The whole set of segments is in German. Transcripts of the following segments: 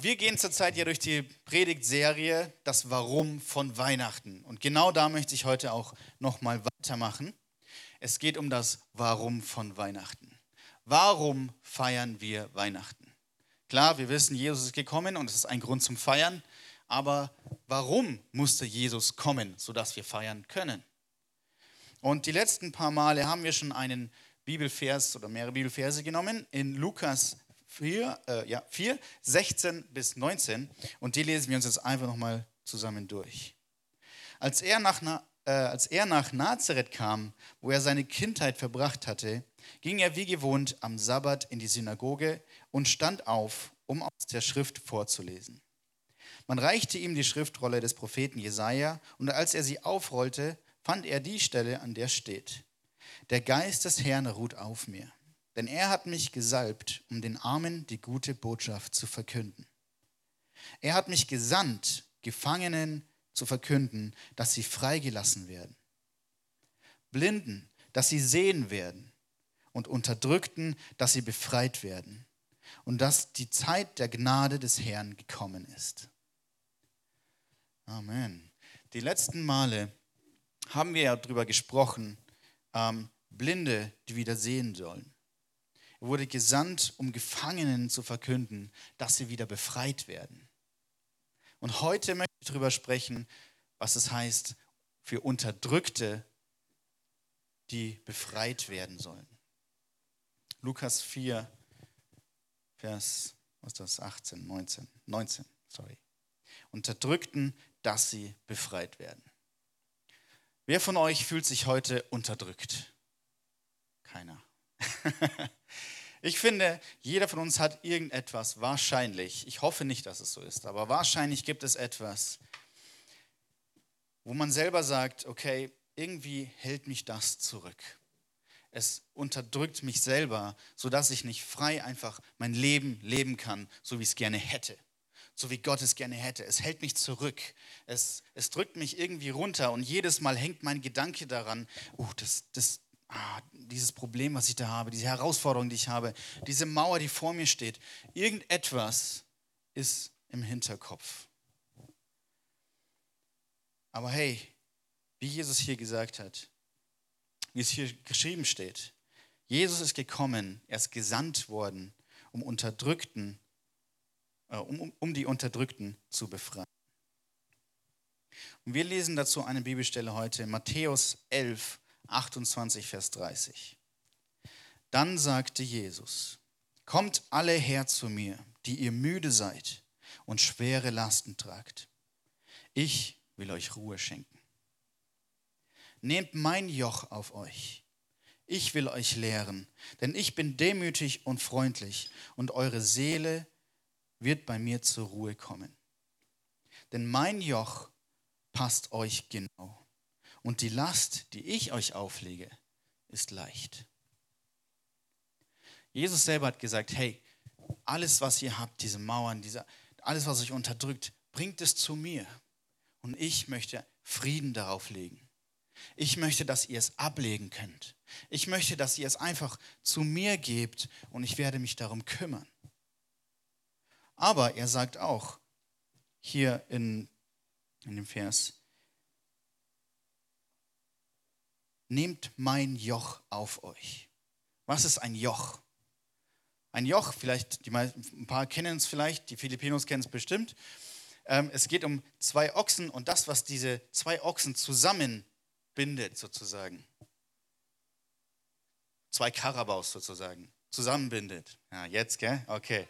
Wir gehen zurzeit ja durch die Predigtserie Das Warum von Weihnachten. Und genau da möchte ich heute auch nochmal weitermachen. Es geht um das Warum von Weihnachten. Warum feiern wir Weihnachten? Klar, wir wissen, Jesus ist gekommen und es ist ein Grund zum Feiern. Aber warum musste Jesus kommen, sodass wir feiern können? Und die letzten paar Male haben wir schon einen Bibelvers oder mehrere Bibelverse genommen. In Lukas 4, äh, ja, 4, 16 bis 19. Und die lesen wir uns jetzt einfach nochmal zusammen durch. Als er, nach, äh, als er nach Nazareth kam, wo er seine Kindheit verbracht hatte, ging er wie gewohnt am Sabbat in die Synagoge und stand auf, um aus der Schrift vorzulesen. Man reichte ihm die Schriftrolle des Propheten Jesaja, und als er sie aufrollte, fand er die Stelle, an der steht: Der Geist des Herrn ruht auf mir denn er hat mich gesalbt, um den Armen die gute Botschaft zu verkünden. Er hat mich gesandt, Gefangenen zu verkünden, dass sie freigelassen werden. Blinden, dass sie sehen werden. Und Unterdrückten, dass sie befreit werden. Und dass die Zeit der Gnade des Herrn gekommen ist. Amen. Die letzten Male haben wir ja darüber gesprochen, ähm, Blinde, die wieder sehen sollen. Er wurde gesandt, um Gefangenen zu verkünden, dass sie wieder befreit werden. Und heute möchte ich darüber sprechen, was es heißt für Unterdrückte, die befreit werden sollen. Lukas 4, Vers, was ist das, 18, 19, 19, sorry. Unterdrückten, dass sie befreit werden. Wer von euch fühlt sich heute unterdrückt? Keiner. Ich finde, jeder von uns hat irgendetwas, wahrscheinlich, ich hoffe nicht, dass es so ist, aber wahrscheinlich gibt es etwas, wo man selber sagt, okay, irgendwie hält mich das zurück. Es unterdrückt mich selber, sodass ich nicht frei einfach mein Leben leben kann, so wie ich es gerne hätte, so wie Gott es gerne hätte. Es hält mich zurück, es, es drückt mich irgendwie runter und jedes Mal hängt mein Gedanke daran, oh, das, das, ah, dieses Problem, was ich da habe, diese Herausforderung, die ich habe, diese Mauer, die vor mir steht, irgendetwas ist im Hinterkopf. Aber hey, wie Jesus hier gesagt hat, wie es hier geschrieben steht, Jesus ist gekommen, er ist gesandt worden, um Unterdrückten, äh, um, um die Unterdrückten zu befreien. Und wir lesen dazu eine Bibelstelle heute, Matthäus 11, 28, Vers 30. Dann sagte Jesus, Kommt alle her zu mir, die ihr müde seid und schwere Lasten tragt. Ich will euch Ruhe schenken. Nehmt mein Joch auf euch. Ich will euch lehren, denn ich bin demütig und freundlich und eure Seele wird bei mir zur Ruhe kommen. Denn mein Joch passt euch genau und die Last, die ich euch auflege, ist leicht. Jesus selber hat gesagt, hey, alles, was ihr habt, diese Mauern, diese, alles, was euch unterdrückt, bringt es zu mir. Und ich möchte Frieden darauf legen. Ich möchte, dass ihr es ablegen könnt. Ich möchte, dass ihr es einfach zu mir gebt und ich werde mich darum kümmern. Aber er sagt auch hier in, in dem Vers, nehmt mein Joch auf euch. Was ist ein Joch? Ein Joch, vielleicht, die meisten, ein paar kennen es vielleicht, die Filipinos kennen es bestimmt. Ähm, es geht um zwei Ochsen und das, was diese zwei Ochsen zusammenbindet, sozusagen. Zwei Karabaus sozusagen, zusammenbindet. Ja, jetzt, gell? Okay.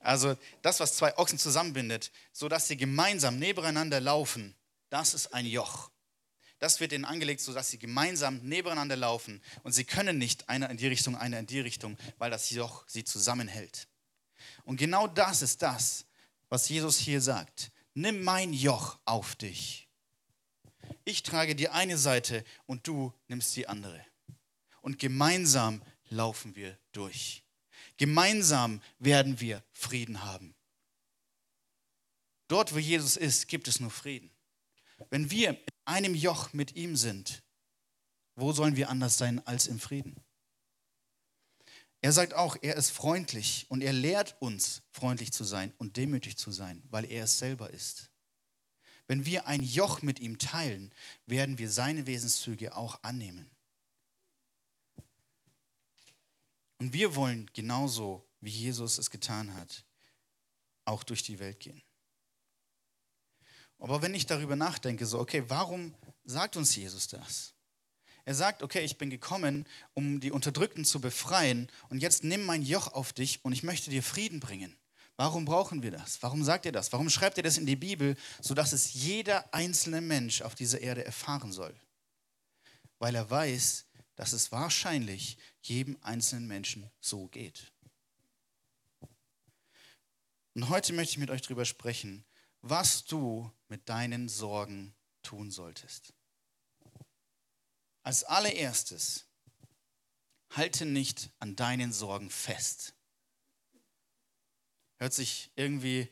Also das, was zwei Ochsen zusammenbindet, sodass sie gemeinsam nebeneinander laufen, das ist ein Joch. Das wird ihnen angelegt, sodass sie gemeinsam nebeneinander laufen. Und sie können nicht einer in die Richtung, einer in die Richtung, weil das Joch sie zusammenhält. Und genau das ist das, was Jesus hier sagt. Nimm mein Joch auf dich. Ich trage die eine Seite und du nimmst die andere. Und gemeinsam laufen wir durch. Gemeinsam werden wir Frieden haben. Dort, wo Jesus ist, gibt es nur Frieden. Wenn wir einem Joch mit ihm sind, wo sollen wir anders sein als im Frieden? Er sagt auch, er ist freundlich und er lehrt uns, freundlich zu sein und demütig zu sein, weil er es selber ist. Wenn wir ein Joch mit ihm teilen, werden wir seine Wesenszüge auch annehmen. Und wir wollen genauso, wie Jesus es getan hat, auch durch die Welt gehen. Aber wenn ich darüber nachdenke, so, okay, warum sagt uns Jesus das? Er sagt, okay, ich bin gekommen, um die Unterdrückten zu befreien und jetzt nimm mein Joch auf dich und ich möchte dir Frieden bringen. Warum brauchen wir das? Warum sagt er das? Warum schreibt er das in die Bibel, sodass es jeder einzelne Mensch auf dieser Erde erfahren soll? Weil er weiß, dass es wahrscheinlich jedem einzelnen Menschen so geht. Und heute möchte ich mit euch darüber sprechen, was du mit deinen Sorgen tun solltest. Als allererstes, halte nicht an deinen Sorgen fest. Hört sich irgendwie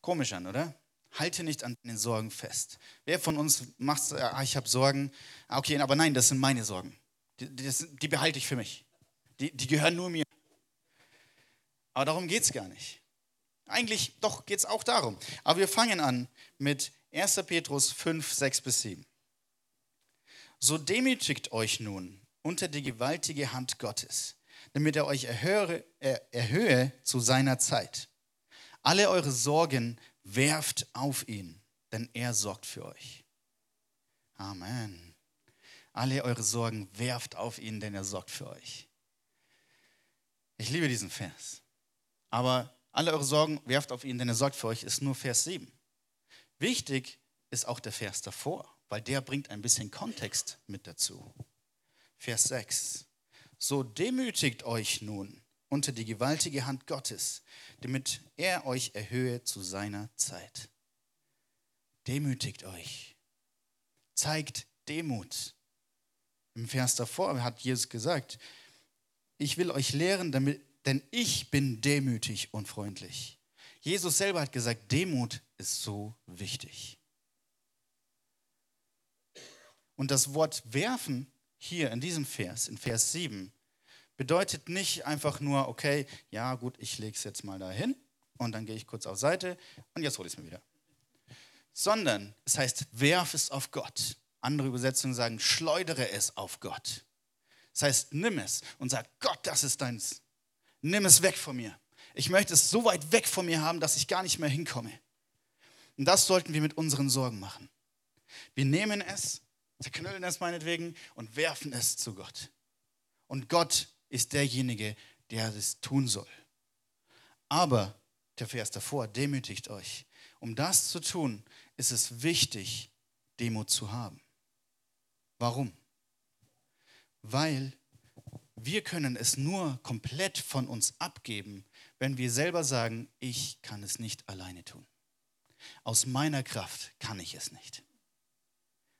komisch an, oder? Halte nicht an deinen Sorgen fest. Wer von uns macht, ah, ich habe Sorgen, ah, okay, aber nein, das sind meine Sorgen. Die, die, die behalte ich für mich. Die, die gehören nur mir. Aber darum geht es gar nicht. Eigentlich, doch, geht es auch darum. Aber wir fangen an mit 1. Petrus 5, 6 bis 7. So demütigt euch nun unter die gewaltige Hand Gottes, damit er euch erhöhe, er, erhöhe zu seiner Zeit. Alle eure Sorgen werft auf ihn, denn er sorgt für euch. Amen. Alle eure Sorgen werft auf ihn, denn er sorgt für euch. Ich liebe diesen Vers. Aber alle eure Sorgen werft auf ihn, denn er sorgt für euch, ist nur Vers 7. Wichtig ist auch der Vers davor, weil der bringt ein bisschen Kontext mit dazu. Vers 6. So demütigt euch nun unter die gewaltige Hand Gottes, damit er euch erhöhe zu seiner Zeit. Demütigt euch. Zeigt Demut. Im Vers davor hat Jesus gesagt, ich will euch lehren, damit, denn ich bin demütig und freundlich. Jesus selber hat gesagt, Demut ist so wichtig. Und das Wort werfen hier in diesem Vers, in Vers 7, bedeutet nicht einfach nur, okay, ja gut, ich lege es jetzt mal dahin und dann gehe ich kurz auf Seite und jetzt hole ich es mir wieder. Sondern es heißt, werf es auf Gott. Andere Übersetzungen sagen, schleudere es auf Gott. Das heißt, nimm es und sag, Gott, das ist deins. Nimm es weg von mir. Ich möchte es so weit weg von mir haben, dass ich gar nicht mehr hinkomme. Und das sollten wir mit unseren Sorgen machen. Wir nehmen es, zerknüllen es meinetwegen und werfen es zu Gott. Und Gott ist derjenige, der es tun soll. Aber der Vers davor, demütigt euch. Um das zu tun, ist es wichtig, Demut zu haben. Warum? Weil wir können es nur komplett von uns abgeben, wenn wir selber sagen, ich kann es nicht alleine tun. Aus meiner Kraft kann ich es nicht.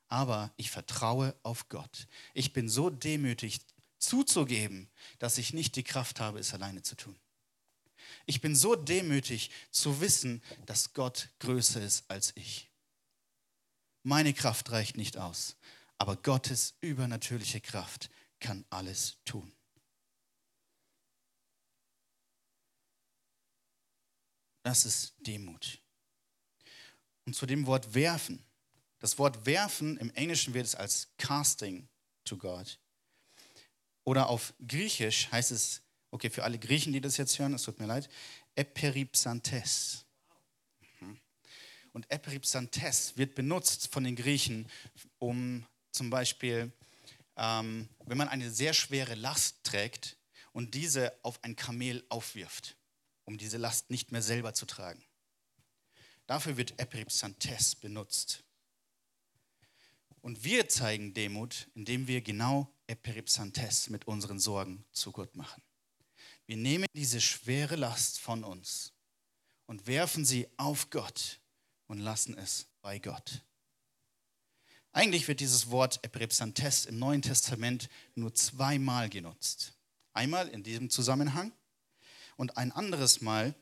Aber ich vertraue auf Gott. Ich bin so demütig zuzugeben, dass ich nicht die Kraft habe, es alleine zu tun. Ich bin so demütig zu wissen, dass Gott größer ist als ich. Meine Kraft reicht nicht aus, aber Gottes übernatürliche Kraft kann alles tun. Das ist Demut. Und zu dem Wort werfen. Das Wort werfen im Englischen wird es als casting to God. Oder auf Griechisch heißt es, okay, für alle Griechen, die das jetzt hören, es tut mir leid, eperipsantes. Mhm. Und eperipsantes wird benutzt von den Griechen, um zum Beispiel, ähm, wenn man eine sehr schwere Last trägt und diese auf ein Kamel aufwirft um diese Last nicht mehr selber zu tragen. Dafür wird Eperipsantes benutzt. Und wir zeigen Demut, indem wir genau Eperipsantes mit unseren Sorgen zu Gott machen. Wir nehmen diese schwere Last von uns und werfen sie auf Gott und lassen es bei Gott. Eigentlich wird dieses Wort Eperipsantes im Neuen Testament nur zweimal genutzt. Einmal in diesem Zusammenhang und ein anderes Mal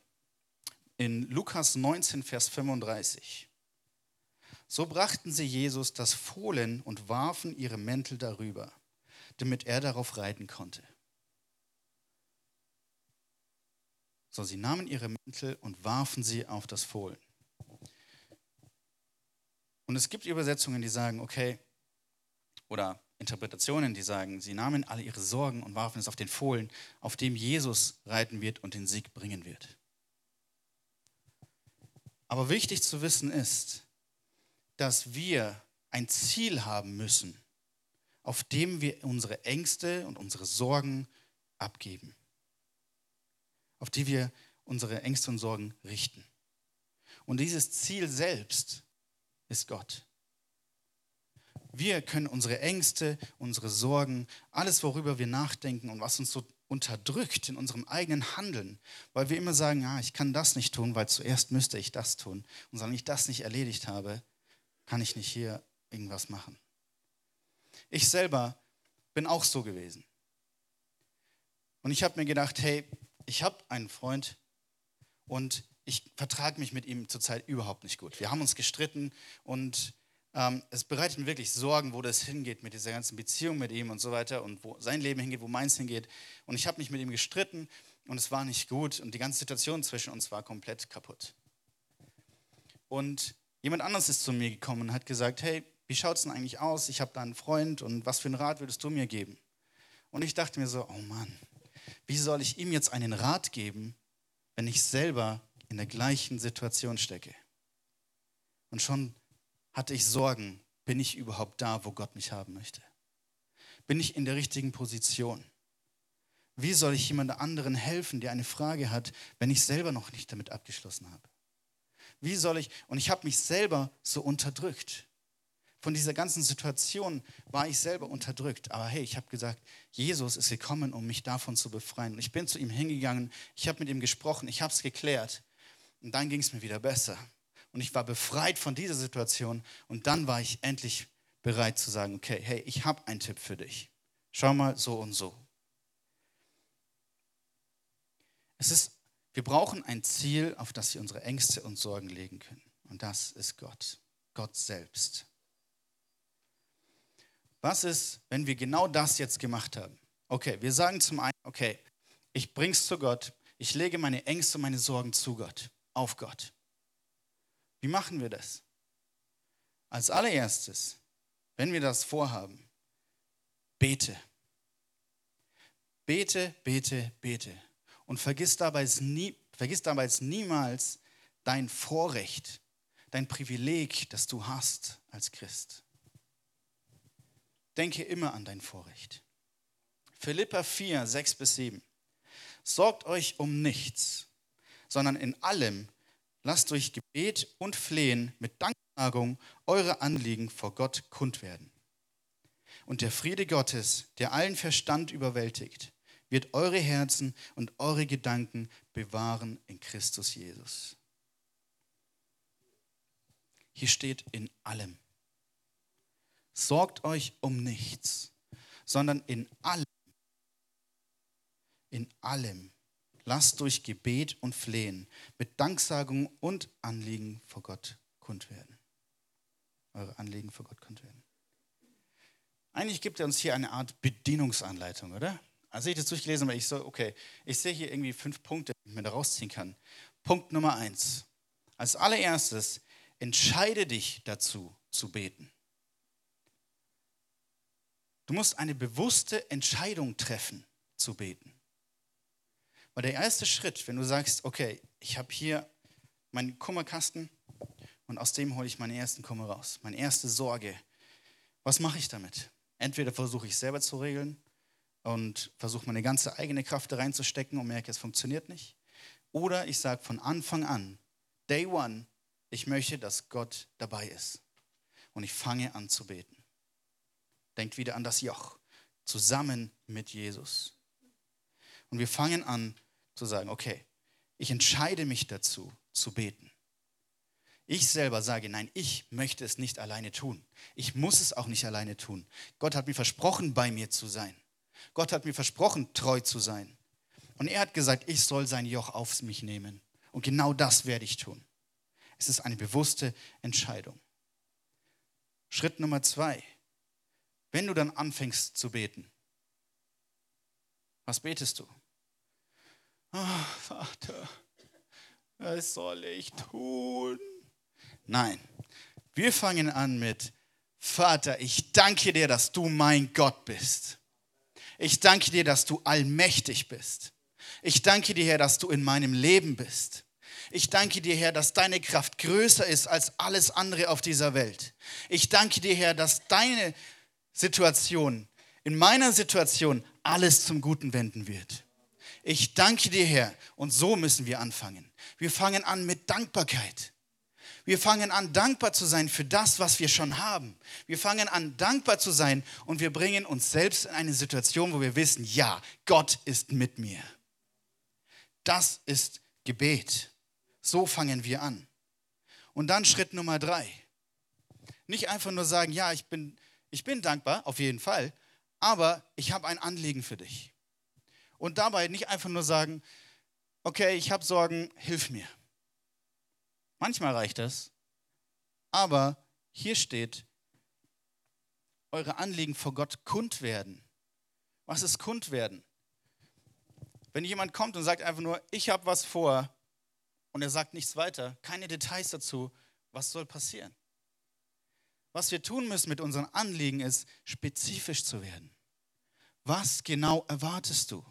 in Lukas 19, Vers 35. So brachten sie Jesus das Fohlen und warfen ihre Mäntel darüber, damit er darauf reiten konnte. So, sie nahmen ihre Mäntel und warfen sie auf das Fohlen. Und es gibt Übersetzungen, die sagen, okay, oder Interpretationen, die sagen, sie nahmen alle ihre Sorgen und warfen es auf den Fohlen, auf dem Jesus reiten wird und den Sieg bringen wird. Aber wichtig zu wissen ist, dass wir ein Ziel haben müssen, auf dem wir unsere Ängste und unsere Sorgen abgeben, auf die wir unsere Ängste und Sorgen richten. Und dieses Ziel selbst ist Gott. Wir können unsere Ängste, unsere Sorgen, alles, worüber wir nachdenken und was uns so unterdrückt in unserem eigenen Handeln, weil wir immer sagen, ja, ich kann das nicht tun, weil zuerst müsste ich das tun. Und solange ich das nicht erledigt habe, kann ich nicht hier irgendwas machen. Ich selber bin auch so gewesen. Und ich habe mir gedacht, hey, ich habe einen Freund und ich vertrage mich mit ihm zurzeit überhaupt nicht gut. Wir haben uns gestritten und ähm, es bereitet mir wirklich Sorgen, wo das hingeht mit dieser ganzen Beziehung mit ihm und so weiter und wo sein Leben hingeht, wo meins hingeht. Und ich habe mich mit ihm gestritten und es war nicht gut und die ganze Situation zwischen uns war komplett kaputt. Und jemand anderes ist zu mir gekommen und hat gesagt, hey, wie schaut es denn eigentlich aus? Ich habe da einen Freund und was für einen Rat würdest du mir geben? Und ich dachte mir so, oh Mann, wie soll ich ihm jetzt einen Rat geben, wenn ich selber in der gleichen Situation stecke? Und schon hatte ich Sorgen, bin ich überhaupt da, wo Gott mich haben möchte? Bin ich in der richtigen Position? Wie soll ich jemand anderen helfen, der eine Frage hat, wenn ich selber noch nicht damit abgeschlossen habe? Wie soll ich, und ich habe mich selber so unterdrückt. Von dieser ganzen Situation war ich selber unterdrückt. Aber hey, ich habe gesagt, Jesus ist gekommen, um mich davon zu befreien. Und ich bin zu ihm hingegangen, ich habe mit ihm gesprochen, ich habe es geklärt. Und dann ging es mir wieder besser und ich war befreit von dieser Situation und dann war ich endlich bereit zu sagen, okay, hey, ich habe einen Tipp für dich. Schau mal so und so. Es ist, wir brauchen ein Ziel, auf das wir unsere Ängste und Sorgen legen können. Und das ist Gott, Gott selbst. Was ist, wenn wir genau das jetzt gemacht haben? Okay, wir sagen zum einen, okay, ich bring's zu Gott, ich lege meine Ängste und meine Sorgen zu Gott, auf Gott. Wie machen wir das? Als allererstes, wenn wir das vorhaben, bete. Bete, bete, bete. Und vergiss dabei, nie, vergiss dabei niemals dein Vorrecht, dein Privileg, das du hast als Christ. Denke immer an dein Vorrecht. Philippa 4, 6 bis 7. Sorgt euch um nichts, sondern in allem lasst durch Gebet und Flehen mit Danksagung eure Anliegen vor Gott kund werden. Und der Friede Gottes, der allen Verstand überwältigt, wird eure Herzen und eure Gedanken bewahren in Christus Jesus. Hier steht in allem. Sorgt euch um nichts, sondern in allem, in allem lasst durch Gebet und Flehen mit Danksagung und Anliegen vor Gott kund werden. Eure Anliegen vor Gott kund werden. Eigentlich gibt er uns hier eine Art Bedienungsanleitung, oder? Als ich das durchgelesen habe, ich so, okay, ich sehe hier irgendwie fünf Punkte, die ich mir da rausziehen kann. Punkt Nummer eins. Als allererstes, entscheide dich dazu zu beten. Du musst eine bewusste Entscheidung treffen zu beten. Weil der erste Schritt, wenn du sagst, okay, ich habe hier meinen Kummerkasten und aus dem hole ich meinen ersten Kummer raus, meine erste Sorge, was mache ich damit? Entweder versuche ich selber zu regeln und versuche meine ganze eigene Kraft reinzustecken und merke, es funktioniert nicht. Oder ich sage von Anfang an, Day One, ich möchte, dass Gott dabei ist. Und ich fange an zu beten. Denkt wieder an das Joch, zusammen mit Jesus. Und wir fangen an, zu sagen, okay, ich entscheide mich dazu, zu beten. Ich selber sage, nein, ich möchte es nicht alleine tun. Ich muss es auch nicht alleine tun. Gott hat mir versprochen, bei mir zu sein. Gott hat mir versprochen, treu zu sein. Und er hat gesagt, ich soll sein Joch auf mich nehmen. Und genau das werde ich tun. Es ist eine bewusste Entscheidung. Schritt Nummer zwei. Wenn du dann anfängst zu beten, was betest du? Oh, Vater, was soll ich tun? Nein, wir fangen an mit, Vater, ich danke dir, dass du mein Gott bist. Ich danke dir, dass du allmächtig bist. Ich danke dir, Herr, dass du in meinem Leben bist. Ich danke dir, Herr, dass deine Kraft größer ist als alles andere auf dieser Welt. Ich danke dir, Herr, dass deine Situation, in meiner Situation, alles zum Guten wenden wird. Ich danke dir, Herr. Und so müssen wir anfangen. Wir fangen an mit Dankbarkeit. Wir fangen an, dankbar zu sein für das, was wir schon haben. Wir fangen an, dankbar zu sein und wir bringen uns selbst in eine Situation, wo wir wissen, ja, Gott ist mit mir. Das ist Gebet. So fangen wir an. Und dann Schritt Nummer drei. Nicht einfach nur sagen, ja, ich bin, ich bin dankbar, auf jeden Fall, aber ich habe ein Anliegen für dich. Und dabei nicht einfach nur sagen, okay, ich habe Sorgen, hilf mir. Manchmal reicht das. Aber hier steht, eure Anliegen vor Gott kund werden. Was ist kund werden? Wenn jemand kommt und sagt einfach nur, ich habe was vor und er sagt nichts weiter, keine Details dazu, was soll passieren? Was wir tun müssen mit unseren Anliegen ist, spezifisch zu werden. Was genau erwartest du?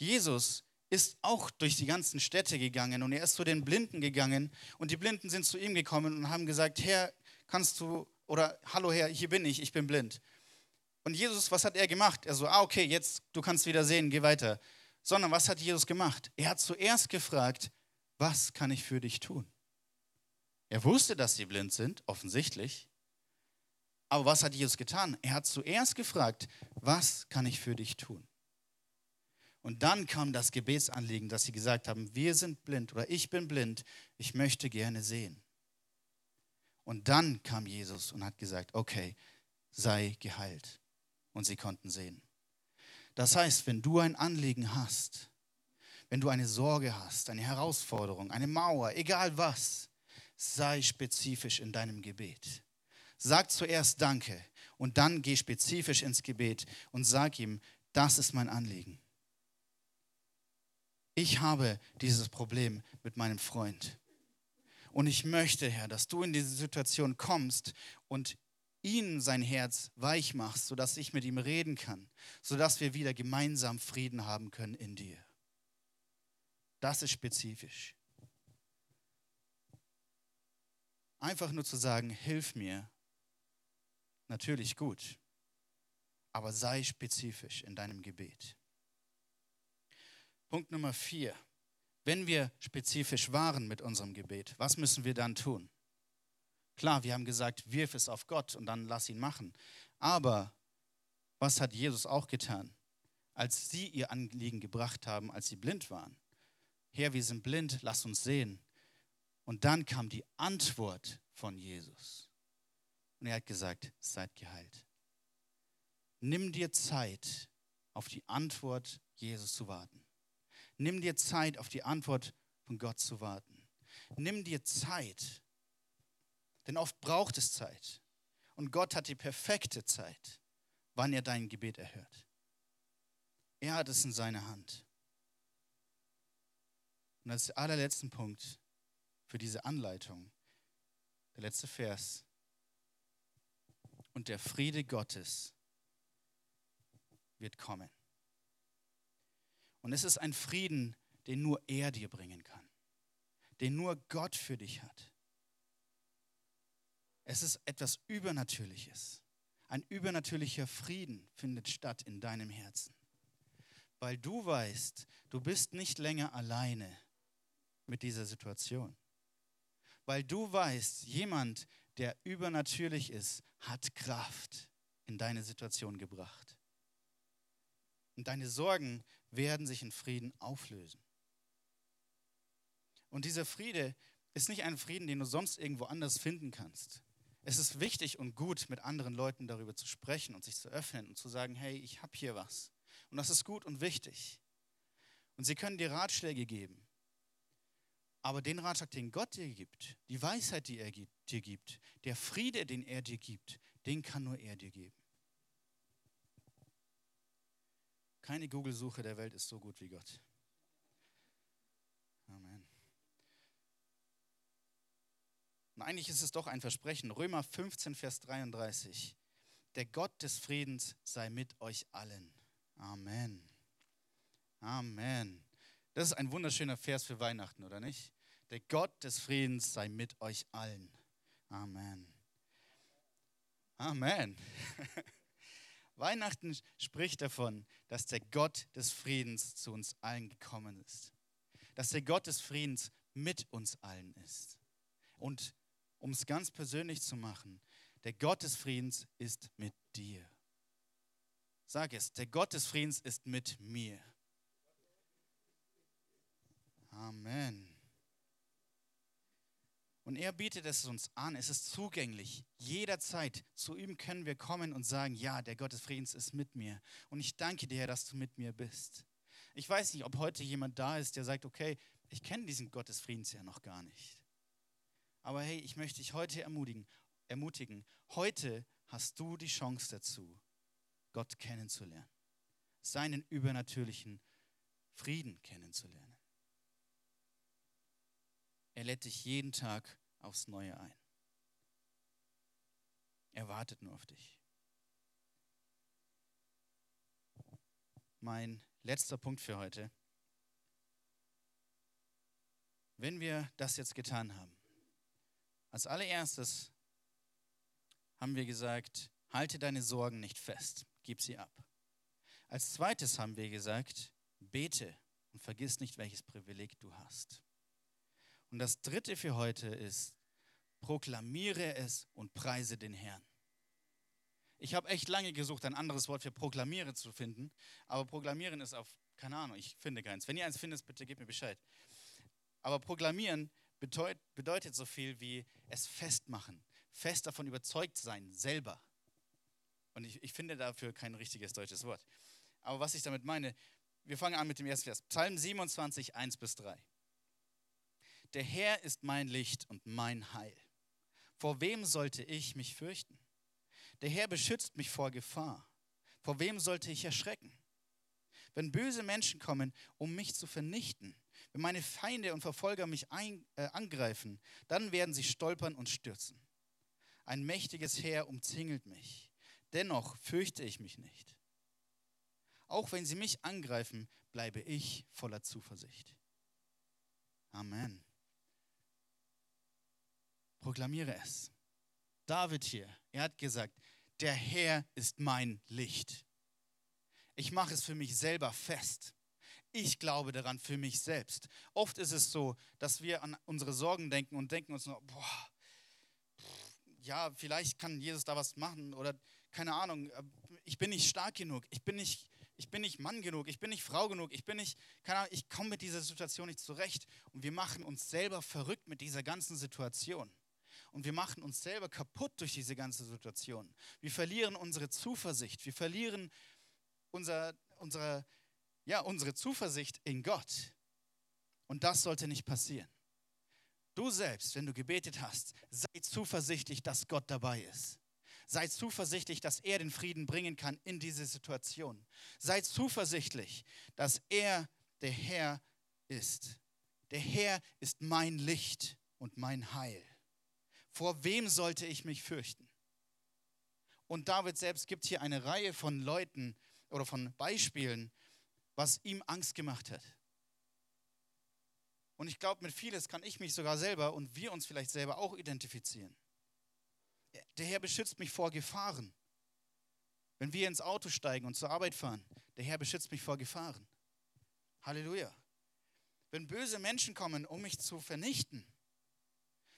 Jesus ist auch durch die ganzen Städte gegangen und er ist zu den Blinden gegangen und die Blinden sind zu ihm gekommen und haben gesagt, Herr, kannst du, oder hallo Herr, hier bin ich, ich bin blind. Und Jesus, was hat er gemacht? Er so, ah okay, jetzt, du kannst wieder sehen, geh weiter. Sondern was hat Jesus gemacht? Er hat zuerst gefragt, was kann ich für dich tun? Er wusste, dass sie blind sind, offensichtlich. Aber was hat Jesus getan? Er hat zuerst gefragt, was kann ich für dich tun? Und dann kam das Gebetsanliegen, dass sie gesagt haben, wir sind blind oder ich bin blind, ich möchte gerne sehen. Und dann kam Jesus und hat gesagt, okay, sei geheilt. Und sie konnten sehen. Das heißt, wenn du ein Anliegen hast, wenn du eine Sorge hast, eine Herausforderung, eine Mauer, egal was, sei spezifisch in deinem Gebet. Sag zuerst Danke und dann geh spezifisch ins Gebet und sag ihm, das ist mein Anliegen ich habe dieses Problem mit meinem Freund. Und ich möchte, Herr, dass du in diese Situation kommst und ihn sein Herz weich machst, sodass ich mit ihm reden kann, sodass wir wieder gemeinsam Frieden haben können in dir. Das ist spezifisch. Einfach nur zu sagen, hilf mir, natürlich gut, aber sei spezifisch in deinem Gebet. Punkt Nummer vier. Wenn wir spezifisch waren mit unserem Gebet, was müssen wir dann tun? Klar, wir haben gesagt, wirf es auf Gott und dann lass ihn machen. Aber was hat Jesus auch getan, als sie ihr Anliegen gebracht haben, als sie blind waren? Herr, wir sind blind, lass uns sehen. Und dann kam die Antwort von Jesus. Und er hat gesagt, seid geheilt. Nimm dir Zeit, auf die Antwort Jesus zu warten. Nimm dir Zeit, auf die Antwort von Gott zu warten. Nimm dir Zeit, denn oft braucht es Zeit. Und Gott hat die perfekte Zeit, wann er dein Gebet erhört. Er hat es in seiner Hand. Und als allerletzten Punkt für diese Anleitung, der letzte Vers. Und der Friede Gottes wird kommen. Und es ist ein Frieden, den nur er dir bringen kann, den nur Gott für dich hat. Es ist etwas Übernatürliches. Ein übernatürlicher Frieden findet statt in deinem Herzen, weil du weißt, du bist nicht länger alleine mit dieser Situation. Weil du weißt, jemand, der übernatürlich ist, hat Kraft in deine Situation gebracht. Und deine Sorgen werden sich in Frieden auflösen. Und dieser Friede ist nicht ein Frieden, den du sonst irgendwo anders finden kannst. Es ist wichtig und gut, mit anderen Leuten darüber zu sprechen und sich zu öffnen und zu sagen, hey, ich habe hier was. Und das ist gut und wichtig. Und sie können dir Ratschläge geben. Aber den Ratschlag, den Gott dir gibt, die Weisheit, die er dir gibt, der Friede, den er dir gibt, den kann nur er dir geben. Keine Google-Suche der Welt ist so gut wie Gott. Amen. Und eigentlich ist es doch ein Versprechen. Römer 15, Vers 33. Der Gott des Friedens sei mit euch allen. Amen. Amen. Das ist ein wunderschöner Vers für Weihnachten, oder nicht? Der Gott des Friedens sei mit euch allen. Amen. Amen. Weihnachten spricht davon, dass der Gott des Friedens zu uns allen gekommen ist. Dass der Gott des Friedens mit uns allen ist. Und um es ganz persönlich zu machen, der Gott des Friedens ist mit dir. Sag es, der Gott des Friedens ist mit mir. Amen. Und er bietet es uns an, es ist zugänglich. Jederzeit zu ihm können wir kommen und sagen, ja, der Gott des Friedens ist mit mir. Und ich danke dir, dass du mit mir bist. Ich weiß nicht, ob heute jemand da ist, der sagt, okay, ich kenne diesen Gott des Friedens ja noch gar nicht. Aber hey, ich möchte dich heute ermutigen, ermutigen. Heute hast du die Chance dazu, Gott kennenzulernen. Seinen übernatürlichen Frieden kennenzulernen. Er lädt dich jeden Tag aufs Neue ein. Er wartet nur auf dich. Mein letzter Punkt für heute. Wenn wir das jetzt getan haben, als allererstes haben wir gesagt, halte deine Sorgen nicht fest, gib sie ab. Als zweites haben wir gesagt, bete und vergiss nicht, welches Privileg du hast. Und das dritte für heute ist, proklamiere es und preise den Herrn. Ich habe echt lange gesucht, ein anderes Wort für proklamiere zu finden, aber proklamieren ist auf, keine Ahnung, ich finde keins. Wenn ihr eins findet, bitte gebt mir Bescheid. Aber proklamieren bedeutet, bedeutet so viel wie es festmachen, fest davon überzeugt sein, selber. Und ich, ich finde dafür kein richtiges deutsches Wort. Aber was ich damit meine, wir fangen an mit dem ersten Vers. Psalm 27, 1 bis 3. Der Herr ist mein Licht und mein Heil. Vor wem sollte ich mich fürchten? Der Herr beschützt mich vor Gefahr. Vor wem sollte ich erschrecken? Wenn böse Menschen kommen, um mich zu vernichten, wenn meine Feinde und Verfolger mich ein, äh, angreifen, dann werden sie stolpern und stürzen. Ein mächtiges Heer umzingelt mich. Dennoch fürchte ich mich nicht. Auch wenn sie mich angreifen, bleibe ich voller Zuversicht. Amen. Proklamiere es. David hier, er hat gesagt, der Herr ist mein Licht. Ich mache es für mich selber fest. Ich glaube daran für mich selbst. Oft ist es so, dass wir an unsere Sorgen denken und denken uns nur, boah, ja, vielleicht kann Jesus da was machen oder keine Ahnung, ich bin nicht stark genug, ich bin nicht, ich bin nicht Mann genug, ich bin nicht Frau genug, ich bin nicht, keine Ahnung, ich komme mit dieser Situation nicht zurecht und wir machen uns selber verrückt mit dieser ganzen Situation. Und wir machen uns selber kaputt durch diese ganze Situation. Wir verlieren unsere Zuversicht. Wir verlieren unser, unsere, ja, unsere Zuversicht in Gott. Und das sollte nicht passieren. Du selbst, wenn du gebetet hast, sei zuversichtlich, dass Gott dabei ist. Sei zuversichtlich, dass er den Frieden bringen kann in diese Situation. Sei zuversichtlich, dass er der Herr ist. Der Herr ist mein Licht und mein Heil. Vor wem sollte ich mich fürchten? Und David selbst gibt hier eine Reihe von Leuten oder von Beispielen, was ihm Angst gemacht hat. Und ich glaube, mit vieles kann ich mich sogar selber und wir uns vielleicht selber auch identifizieren. Der Herr beschützt mich vor Gefahren. Wenn wir ins Auto steigen und zur Arbeit fahren, der Herr beschützt mich vor Gefahren. Halleluja. Wenn böse Menschen kommen, um mich zu vernichten,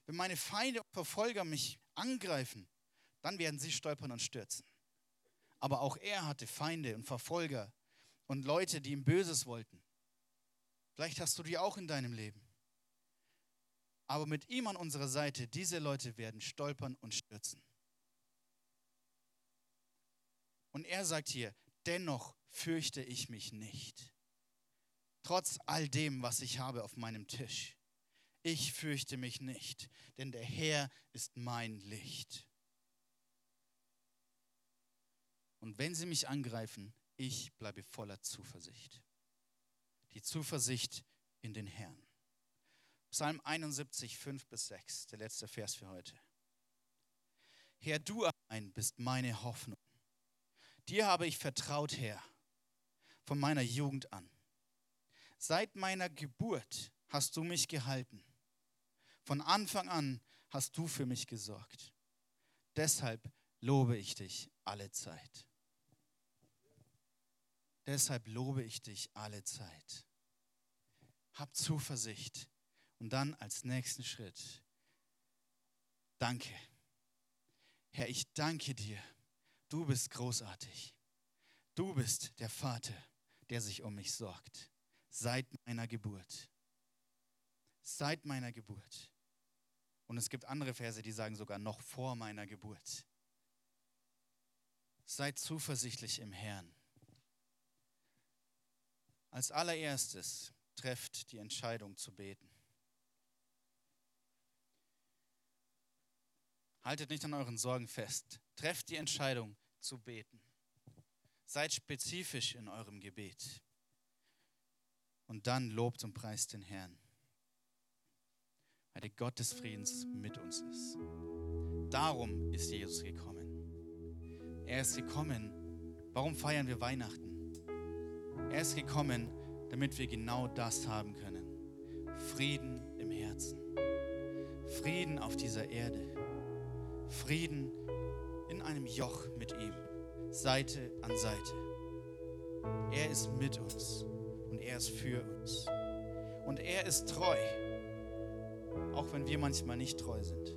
wenn meine Feinde und Verfolger mich angreifen, dann werden sie stolpern und stürzen. Aber auch er hatte Feinde und Verfolger und Leute, die ihm Böses wollten. Vielleicht hast du die auch in deinem Leben. Aber mit ihm an unserer Seite, diese Leute werden stolpern und stürzen. Und er sagt hier, dennoch fürchte ich mich nicht. Trotz all dem, was ich habe auf meinem Tisch ich fürchte mich nicht, denn der Herr ist mein Licht. Und wenn sie mich angreifen, ich bleibe voller Zuversicht. Die Zuversicht in den Herrn. Psalm 71, 5 bis 6, der letzte Vers für heute. Herr, du allein bist meine Hoffnung. Dir habe ich vertraut, Herr, von meiner Jugend an. Seit meiner Geburt hast du mich gehalten. Von Anfang an hast du für mich gesorgt. Deshalb lobe ich dich alle Zeit. Deshalb lobe ich dich alle Zeit. Hab Zuversicht. Und dann als nächsten Schritt, danke. Herr, ich danke dir. Du bist großartig. Du bist der Vater, der sich um mich sorgt. Seit meiner Geburt. Seit meiner Geburt. Und es gibt andere Verse, die sagen sogar noch vor meiner Geburt. Seid zuversichtlich im Herrn. Als allererstes trefft die Entscheidung zu beten. Haltet nicht an euren Sorgen fest. Trefft die Entscheidung zu beten. Seid spezifisch in eurem Gebet. Und dann lobt und preist den Herrn. Weil der Gott des Friedens mit uns ist. Darum ist Jesus gekommen. Er ist gekommen. Warum feiern wir Weihnachten? Er ist gekommen, damit wir genau das haben können. Frieden im Herzen. Frieden auf dieser Erde. Frieden in einem Joch mit ihm, Seite an Seite. Er ist mit uns und er ist für uns. Und er ist treu, auch wenn wir manchmal nicht treu sind.